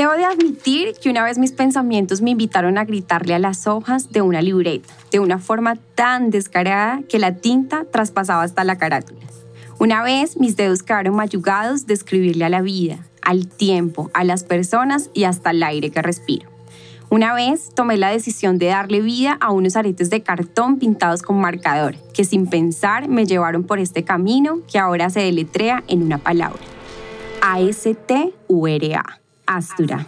Debo de admitir que una vez mis pensamientos me invitaron a gritarle a las hojas de una libreta, de una forma tan descarada que la tinta traspasaba hasta la carátula. Una vez mis dedos quedaron mayugados de a la vida, al tiempo, a las personas y hasta el aire que respiro. Una vez tomé la decisión de darle vida a unos aretes de cartón pintados con marcador, que sin pensar me llevaron por este camino que ahora se deletrea en una palabra. A-S-T-U-R-A. Astura,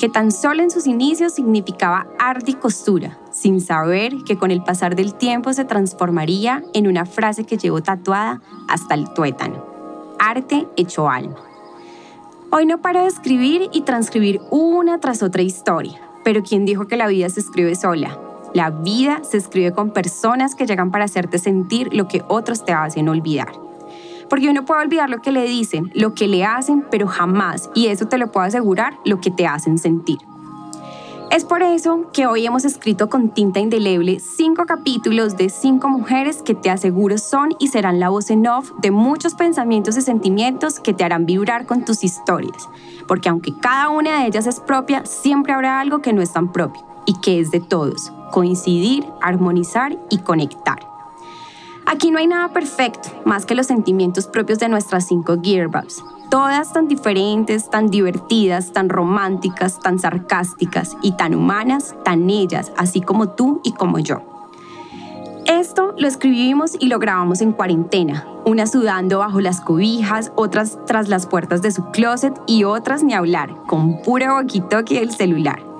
que tan solo en sus inicios significaba arte y costura, sin saber que con el pasar del tiempo se transformaría en una frase que llevo tatuada hasta el tuétano. Arte hecho alma. Hoy no paro de escribir y transcribir una tras otra historia, pero ¿quién dijo que la vida se escribe sola? La vida se escribe con personas que llegan para hacerte sentir lo que otros te hacen olvidar. Porque uno puede olvidar lo que le dicen, lo que le hacen, pero jamás, y eso te lo puedo asegurar, lo que te hacen sentir. Es por eso que hoy hemos escrito con tinta indeleble cinco capítulos de cinco mujeres que te aseguro son y serán la voz en off de muchos pensamientos y sentimientos que te harán vibrar con tus historias. Porque aunque cada una de ellas es propia, siempre habrá algo que no es tan propio y que es de todos. Coincidir, armonizar y conectar. Aquí no hay nada perfecto, más que los sentimientos propios de nuestras cinco gearbabs. Todas tan diferentes, tan divertidas, tan románticas, tan sarcásticas y tan humanas, tan ellas, así como tú y como yo. Esto lo escribimos y lo grabamos en cuarentena, unas sudando bajo las cobijas, otras tras las puertas de su closet y otras ni hablar, con puro walkie-talkie del celular.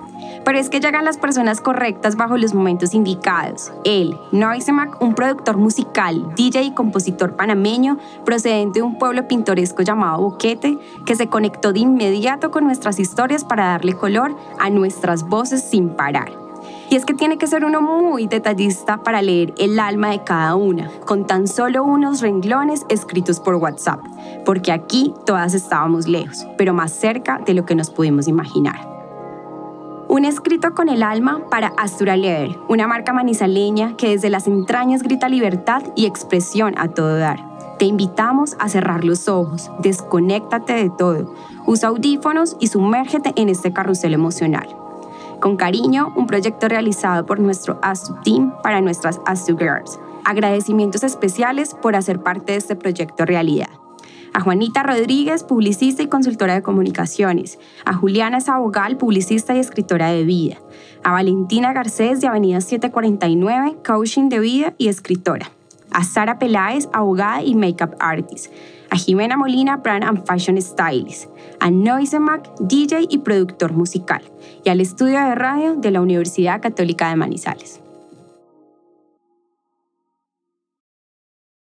Pero es que llegan las personas correctas bajo los momentos indicados. Él, Noisemak, un productor musical, DJ y compositor panameño, procedente de un pueblo pintoresco llamado Boquete, que se conectó de inmediato con nuestras historias para darle color a nuestras voces sin parar. Y es que tiene que ser uno muy detallista para leer el alma de cada una, con tan solo unos renglones escritos por WhatsApp, porque aquí todas estábamos lejos, pero más cerca de lo que nos pudimos imaginar. Un escrito con el alma para Astura Leather, una marca manizaleña que desde las entrañas grita libertad y expresión a todo dar. Te invitamos a cerrar los ojos, desconéctate de todo, usa audífonos y sumérgete en este carrusel emocional. Con cariño, un proyecto realizado por nuestro Astu Team para nuestras Astu Girls. Agradecimientos especiales por hacer parte de este proyecto realidad a Juanita Rodríguez, publicista y consultora de comunicaciones, a Juliana Sabogal, publicista y escritora de vida, a Valentina Garcés de Avenida 749, coaching de vida y escritora, a Sara Peláez, abogada y makeup artist, a Jimena Molina, brand and fashion stylist, a Noisemac, DJ y productor musical, y al estudio de radio de la Universidad Católica de Manizales.